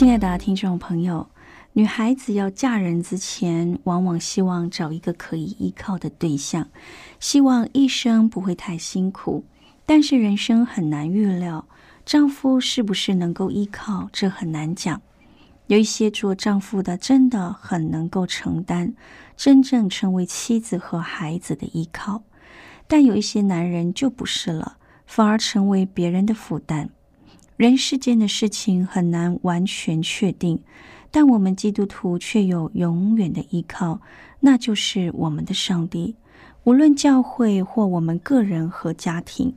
亲爱的听众朋友。女孩子要嫁人之前，往往希望找一个可以依靠的对象，希望一生不会太辛苦。但是人生很难预料，丈夫是不是能够依靠，这很难讲。有一些做丈夫的真的很能够承担，真正成为妻子和孩子的依靠，但有一些男人就不是了，反而成为别人的负担。人世间的事情很难完全确定。但我们基督徒却有永远的依靠，那就是我们的上帝。无论教会或我们个人和家庭，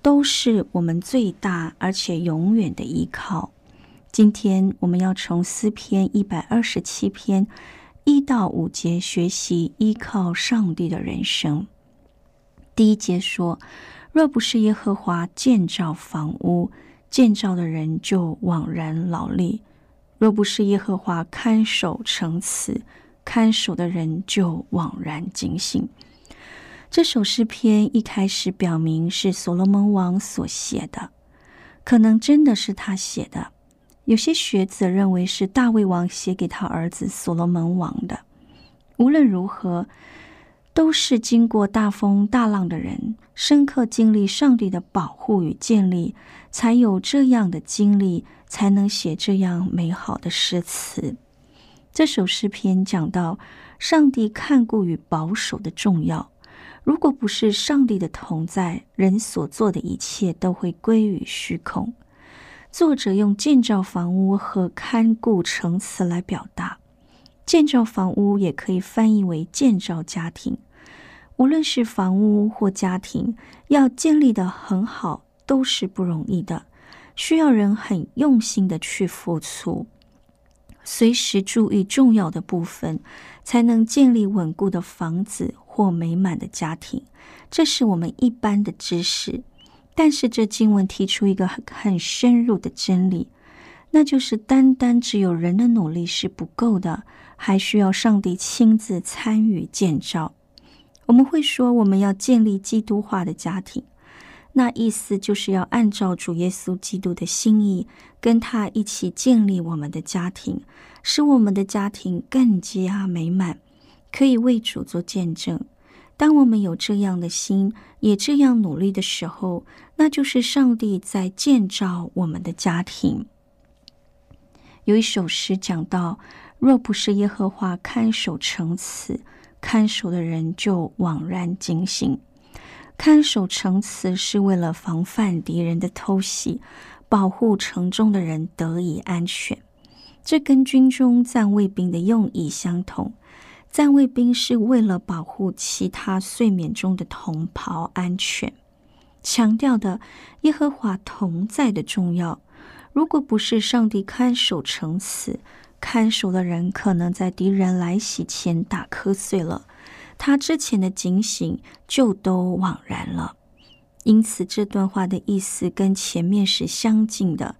都是我们最大而且永远的依靠。今天我们要从诗篇一百二十七篇一到五节学习依靠上帝的人生。第一节说：“若不是耶和华建造房屋，建造的人就枉然劳力。”若不是耶和华看守城池，看守的人就枉然警醒。这首诗篇一开始表明是所罗门王所写的，可能真的是他写的。有些学者认为是大卫王写给他儿子所罗门王的。无论如何。都是经过大风大浪的人，深刻经历上帝的保护与建立，才有这样的经历，才能写这样美好的诗词。这首诗篇讲到上帝看顾与保守的重要。如果不是上帝的同在，人所做的一切都会归于虚空。作者用建造房屋和看顾城词来表达。建造房屋也可以翻译为建造家庭。无论是房屋或家庭，要建立的很好，都是不容易的，需要人很用心的去付出，随时注意重要的部分，才能建立稳固的房子或美满的家庭。这是我们一般的知识，但是这经文提出一个很很深入的真理。那就是单单只有人的努力是不够的，还需要上帝亲自参与建造。我们会说，我们要建立基督化的家庭，那意思就是要按照主耶稣基督的心意，跟他一起建立我们的家庭，使我们的家庭更加美满，可以为主做见证。当我们有这样的心，也这样努力的时候，那就是上帝在建造我们的家庭。有一首诗讲到：“若不是耶和华看守城池，看守的人就枉然警醒。看守城池是为了防范敌人的偷袭，保护城中的人得以安全。这跟军中站卫兵的用意相同。站卫兵是为了保护其他睡眠中的同袍安全，强调的耶和华同在的重要。”如果不是上帝看守城池，看守的人可能在敌人来袭前打瞌睡了，他之前的警醒就都枉然了。因此，这段话的意思跟前面是相近的，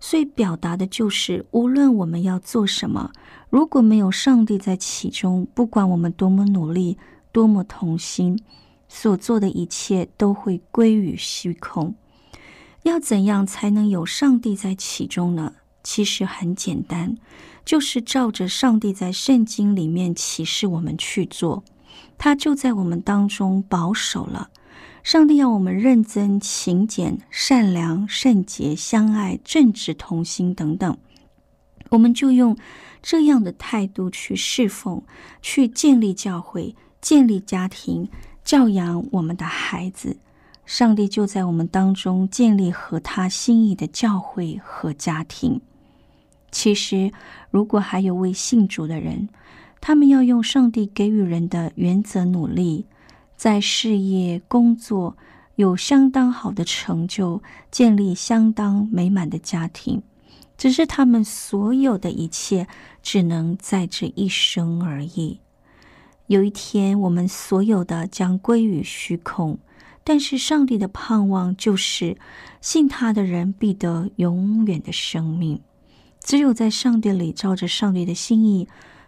所以表达的就是：无论我们要做什么，如果没有上帝在其中，不管我们多么努力、多么同心，所做的一切都会归于虚空。要怎样才能有上帝在其中呢？其实很简单，就是照着上帝在圣经里面启示我们去做。他就在我们当中保守了。上帝要我们认真、勤俭、善良、圣洁、相爱、正直、同心等等，我们就用这样的态度去侍奉，去建立教会、建立家庭、教养我们的孩子。上帝就在我们当中建立和他心意的教会和家庭。其实，如果还有未信主的人，他们要用上帝给予人的原则努力。在事业工作有相当好的成就，建立相当美满的家庭，只是他们所有的一切只能在这一生而已。有一天，我们所有的将归于虚空，但是上帝的盼望就是信他的人必得永远的生命。只有在上帝里，照着上帝的心意。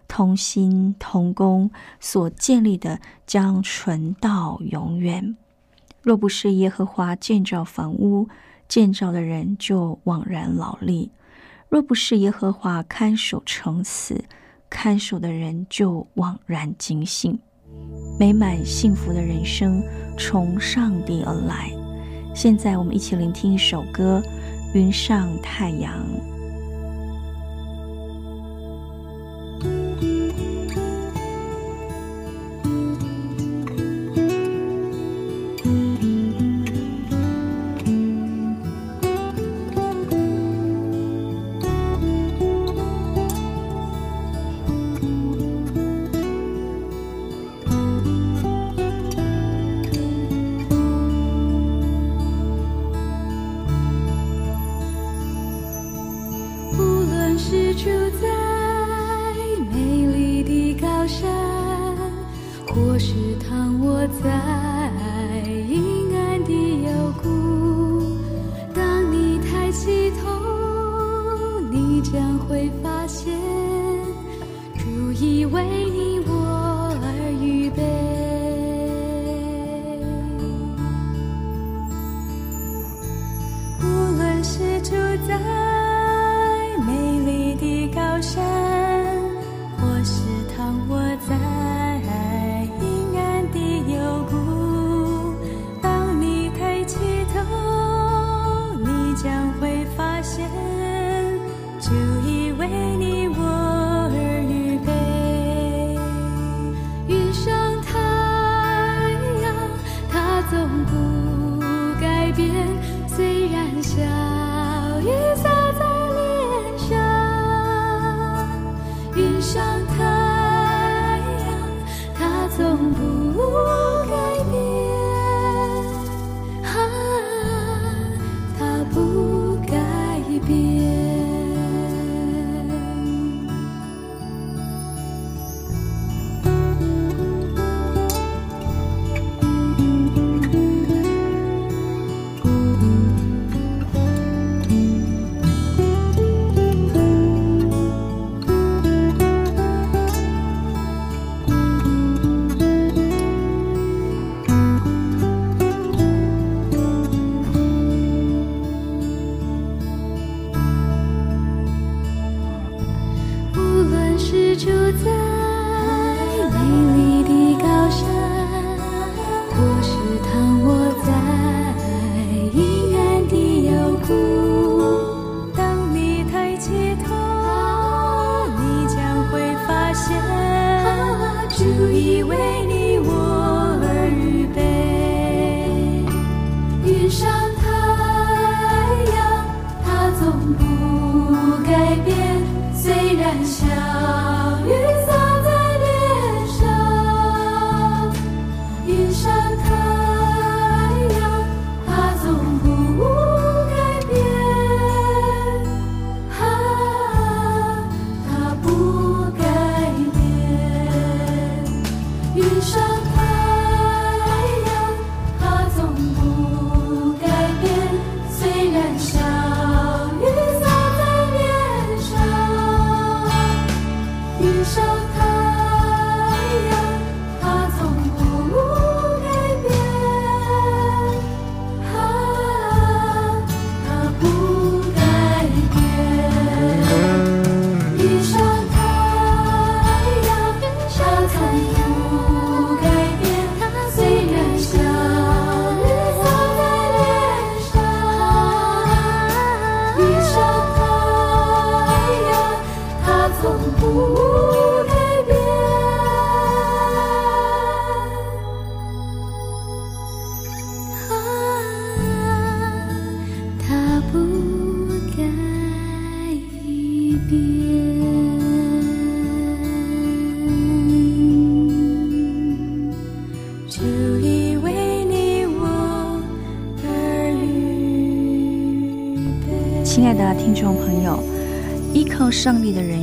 同心同工所建立的将存到永远。若不是耶和华建造房屋，建造的人就枉然劳力；若不是耶和华看守城死，看守的人就枉然警醒。美满幸福的人生从上帝而来。现在，我们一起聆听一首歌《云上太阳》。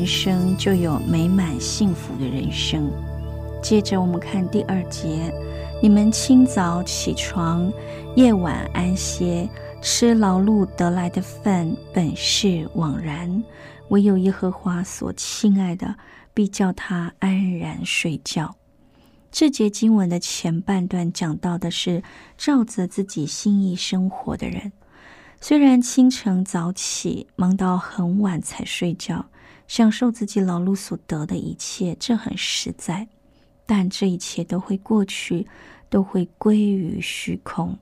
人生就有美满幸福的人生。接着我们看第二节：你们清早起床，夜晚安歇，吃劳碌得来的饭，本是枉然；唯有耶和华所亲爱的，必叫他安然睡觉。这节经文的前半段讲到的是照着自己心意生活的人，虽然清晨早起，忙到很晚才睡觉，享受自己劳碌所得的一切，这很实在。但这一切都会过去，都会归于虚空。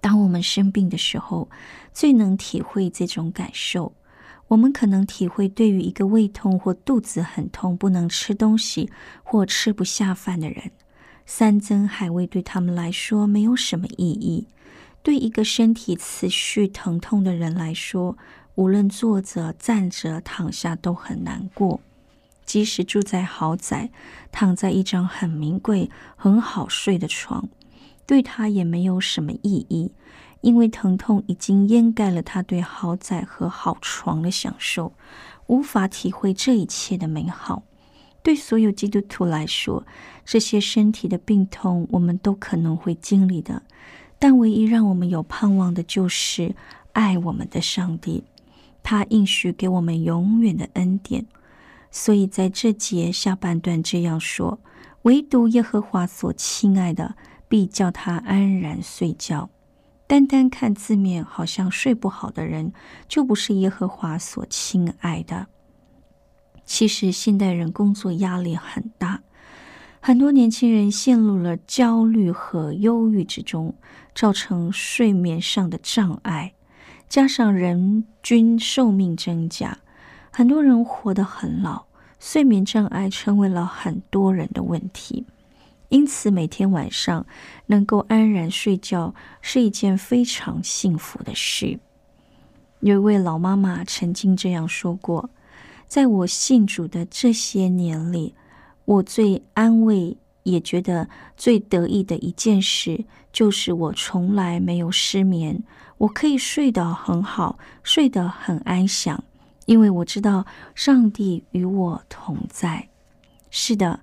当我们生病的时候，最能体会这种感受。我们可能体会，对于一个胃痛或肚子很痛、不能吃东西或吃不下饭的人，山珍海味对他们来说没有什么意义。对一个身体持续疼痛的人来说，无论坐着、站着、躺下都很难过。即使住在豪宅，躺在一张很名贵、很好睡的床，对他也没有什么意义。因为疼痛已经掩盖了他对豪宅和好床的享受，无法体会这一切的美好。对所有基督徒来说，这些身体的病痛我们都可能会经历的，但唯一让我们有盼望的就是爱我们的上帝，他应许给我们永远的恩典。所以在这节下半段这样说：唯独耶和华所亲爱的，必叫他安然睡觉。单单看字面，好像睡不好的人就不是耶和华所亲爱的。其实，现代人工作压力很大，很多年轻人陷入了焦虑和忧郁之中，造成睡眠上的障碍。加上人均寿命增加，很多人活得很老，睡眠障碍成为了很多人的问题。因此，每天晚上能够安然睡觉是一件非常幸福的事。有一位老妈妈曾经这样说过：“在我信主的这些年里，我最安慰也觉得最得意的一件事，就是我从来没有失眠，我可以睡得很好，睡得很安详，因为我知道上帝与我同在。”是的。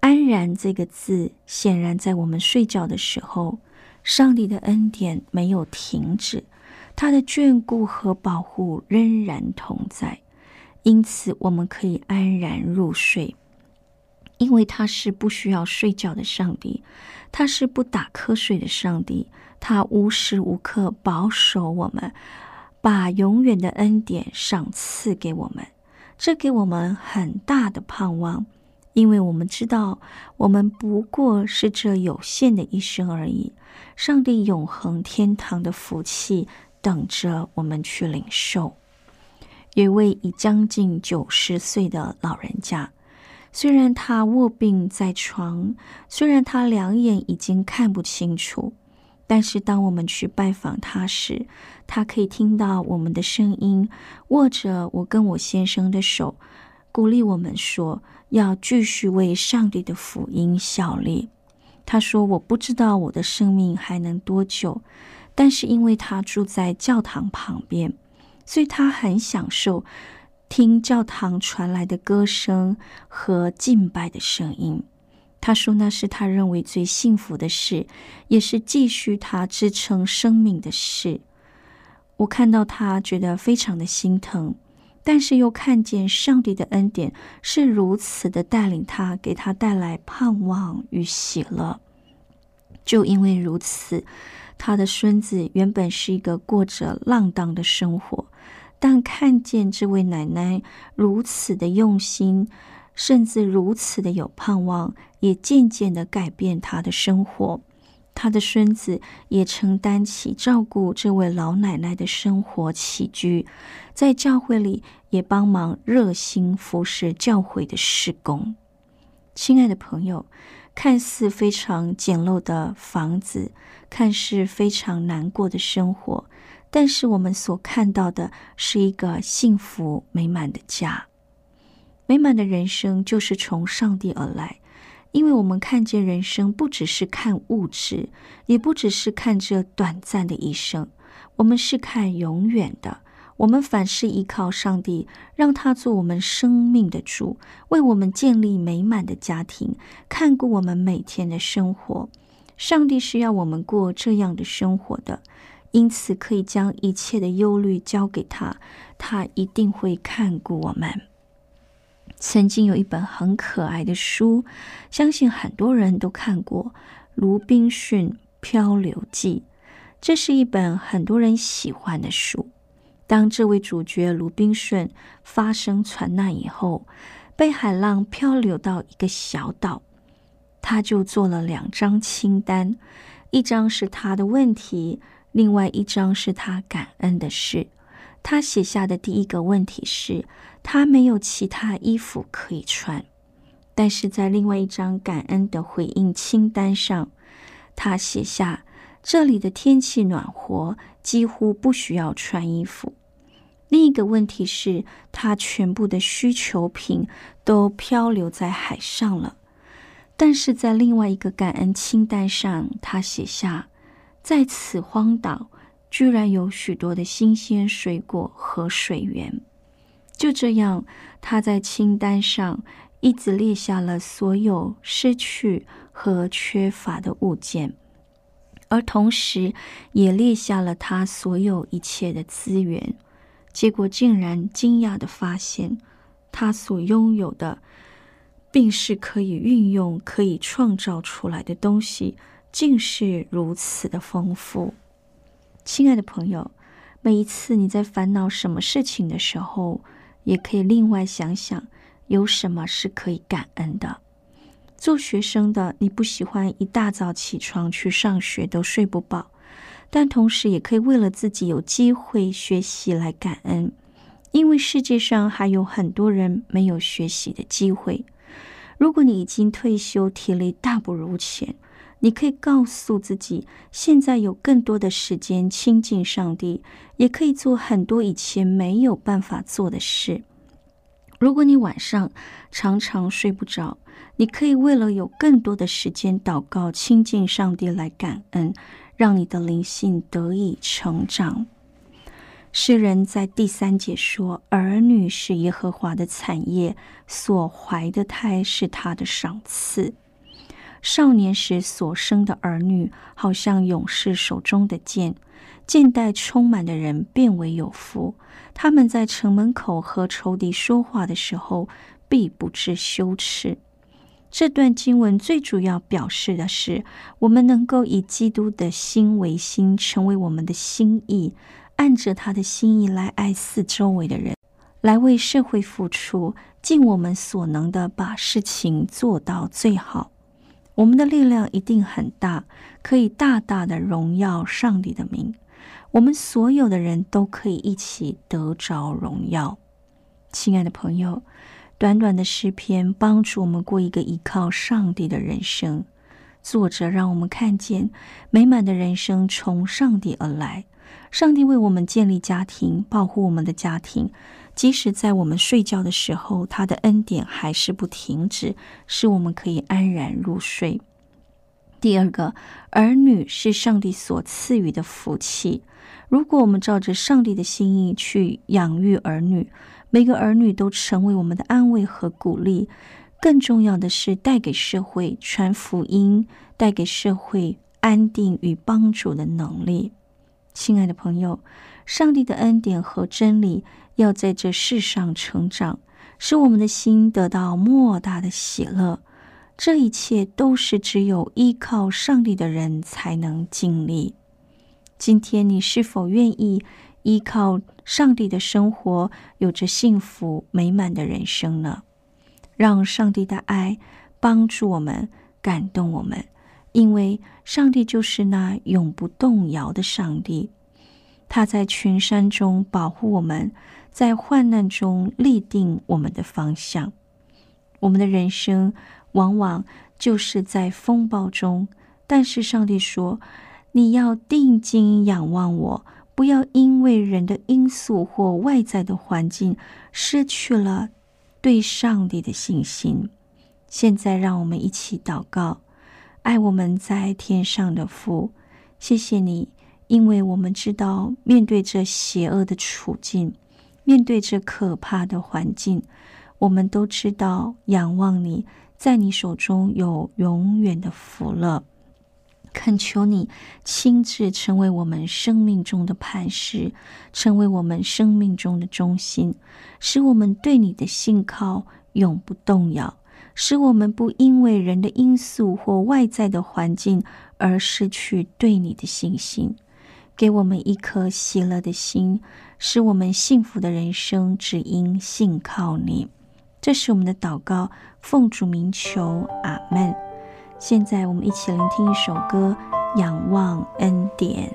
安然这个字，显然在我们睡觉的时候，上帝的恩典没有停止，他的眷顾和保护仍然同在，因此我们可以安然入睡，因为他是不需要睡觉的上帝，他是不打瞌睡的上帝，他无时无刻保守我们，把永远的恩典赏赐给我们，这给我们很大的盼望。因为我们知道，我们不过是这有限的一生而已。上帝永恒天堂的福气等着我们去领受。有一位已将近九十岁的老人家，虽然他卧病在床，虽然他两眼已经看不清楚，但是当我们去拜访他时，他可以听到我们的声音，握着我跟我先生的手，鼓励我们说。要继续为上帝的福音效力。他说：“我不知道我的生命还能多久，但是因为他住在教堂旁边，所以他很享受听教堂传来的歌声和敬拜的声音。他说那是他认为最幸福的事，也是继续他支撑生命的事。我看到他，觉得非常的心疼。”但是又看见上帝的恩典是如此的带领他，给他带来盼望与喜乐。就因为如此，他的孙子原本是一个过着浪荡的生活，但看见这位奶奶如此的用心，甚至如此的有盼望，也渐渐的改变她的生活。她的孙子也承担起照顾这位老奶奶的生活起居，在教会里也帮忙热心服侍教会的事工。亲爱的朋友，看似非常简陋的房子，看似非常难过的生活，但是我们所看到的是一个幸福美满的家。美满的人生就是从上帝而来。因为我们看见人生不只是看物质，也不只是看这短暂的一生，我们是看永远的。我们凡事依靠上帝，让他做我们生命的主，为我们建立美满的家庭，看顾我们每天的生活。上帝是要我们过这样的生活的，因此可以将一切的忧虑交给他，他一定会看顾我们。曾经有一本很可爱的书，相信很多人都看过《鲁滨逊漂流记》，这是一本很多人喜欢的书。当这位主角鲁滨逊发生船难以后，被海浪漂流到一个小岛，他就做了两张清单，一张是他的问题，另外一张是他感恩的事。他写下的第一个问题是他没有其他衣服可以穿，但是在另外一张感恩的回应清单上，他写下这里的天气暖和，几乎不需要穿衣服。另一个问题是，他全部的需求品都漂流在海上了。但是在另外一个感恩清单上，他写下，在此荒岛居然有许多的新鲜水果和水源。就这样，他在清单上一直列下了所有失去和缺乏的物件，而同时也列下了他所有一切的资源。结果竟然惊讶的发现，他所拥有的，并是可以运用、可以创造出来的东西，竟是如此的丰富。亲爱的朋友，每一次你在烦恼什么事情的时候，也可以另外想想，有什么是可以感恩的。做学生的，你不喜欢一大早起床去上学都睡不饱。但同时，也可以为了自己有机会学习来感恩，因为世界上还有很多人没有学习的机会。如果你已经退休，体力大不如前，你可以告诉自己，现在有更多的时间亲近上帝，也可以做很多以前没有办法做的事。如果你晚上常常睡不着，你可以为了有更多的时间祷告、亲近上帝来感恩。让你的灵性得以成长。诗人在第三节说：“儿女是耶和华的产业，所怀的胎是他的赏赐。少年时所生的儿女，好像勇士手中的剑，剑带充满的人变为有福。他们在城门口和仇敌说话的时候，必不致羞耻。”这段经文最主要表示的是，我们能够以基督的心为心，成为我们的心意，按着他的心意来爱四周围的人，来为社会付出，尽我们所能的把事情做到最好。我们的力量一定很大，可以大大的荣耀上帝的名。我们所有的人都可以一起得着荣耀。亲爱的朋友。短短的诗篇帮助我们过一个依靠上帝的人生。作者让我们看见美满的人生从上帝而来。上帝为我们建立家庭，保护我们的家庭，即使在我们睡觉的时候，他的恩典还是不停止，使我们可以安然入睡。第二个，儿女是上帝所赐予的福气。如果我们照着上帝的心意去养育儿女，每个儿女都成为我们的安慰和鼓励，更重要的是带给社会传福音、带给社会安定与帮助的能力。亲爱的朋友，上帝的恩典和真理要在这世上成长，使我们的心得到莫大的喜乐。这一切都是只有依靠上帝的人才能经历。今天，你是否愿意？依靠上帝的生活，有着幸福美满的人生呢？让上帝的爱帮助我们，感动我们，因为上帝就是那永不动摇的上帝。他在群山中保护我们，在患难中立定我们的方向。我们的人生往往就是在风暴中但是上帝说你要定睛仰望我不要因为人的因素或外在的环境失去了对上帝的信心。现在让我们一起祷告爱我们在天上的父谢谢你因为我们知道面对这邪恶的处境面对这可怕的环境，我们都知道仰望你，在你手中有永远的福乐，恳求你亲自成为我们生命中的磐石，成为我们生命中的中心，使我们对你的信靠永不动摇，使我们不因为人的因素或外在的环境而失去对你的信心。给我们一颗喜乐的心，使我们幸福的人生只因信靠你。这是我们的祷告，奉主名求，阿门。现在我们一起聆听一首歌，《仰望恩典》。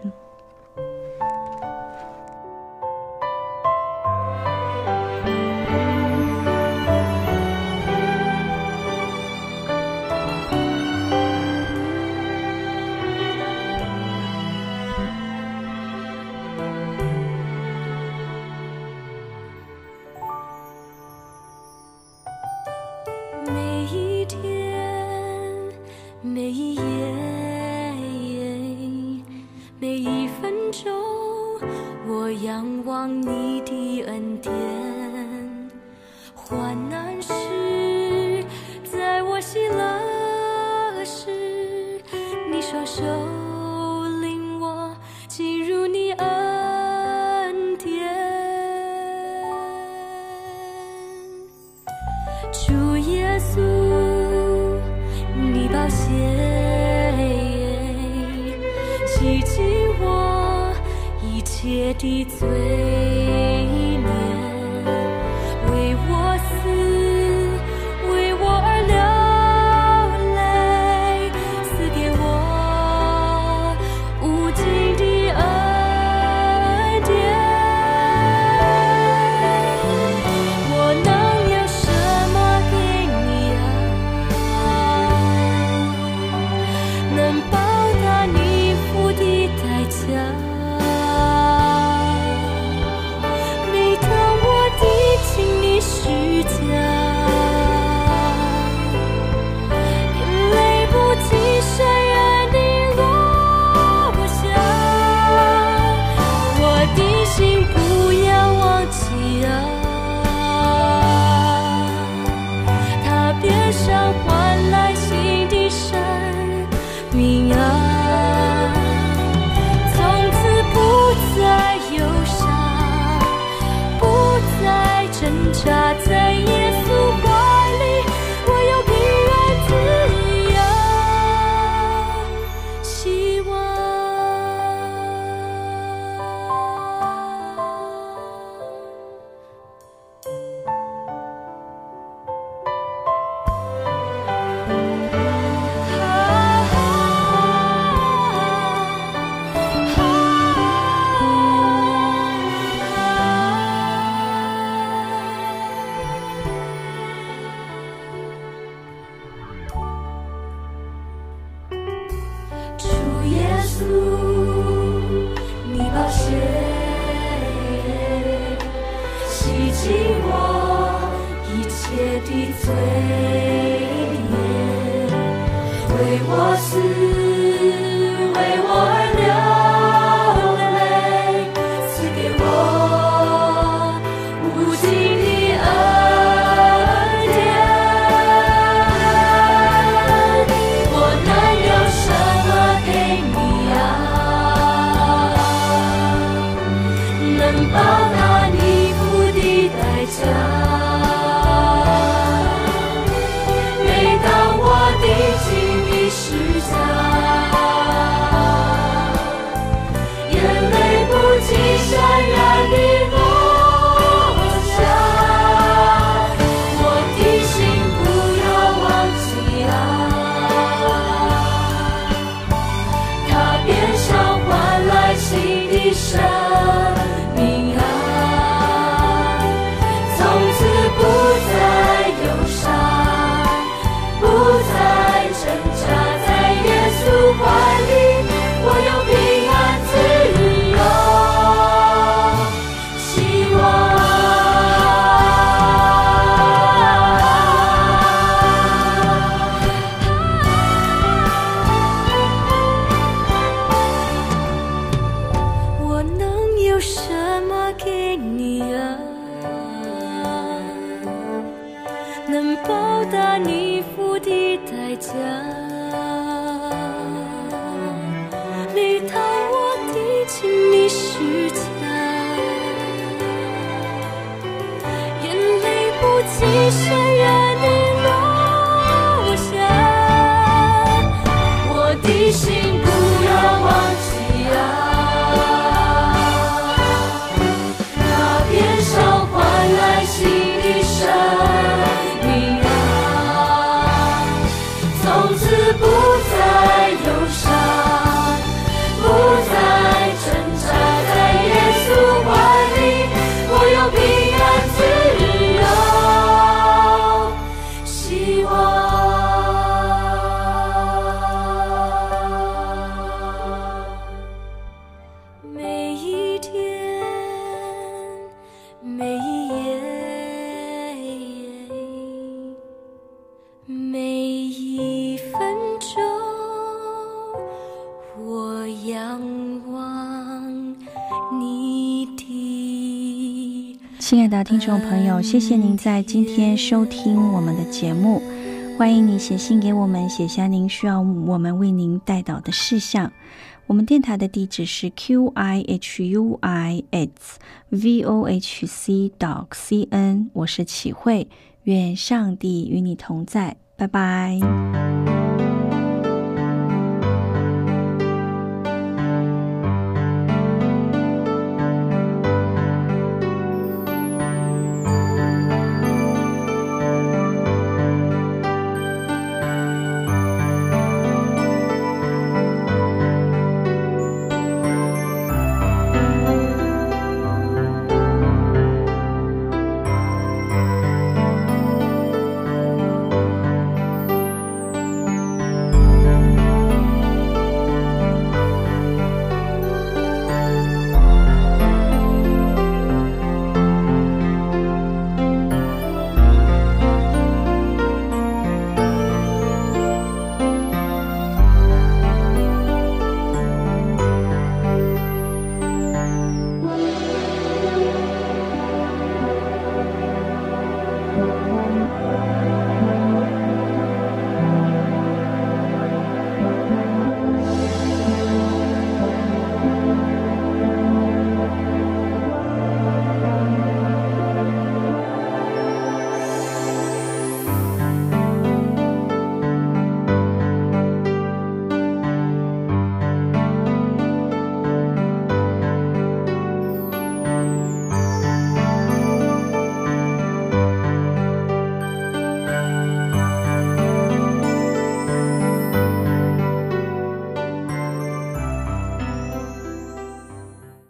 听众朋友，谢谢您在今天收听我们的节目。欢迎你写信给我们，写下您需要我们为您带导的事项。我们电台的地址是 q i h u i s v o h c dot c n，我是启慧，愿上帝与你同在，拜拜。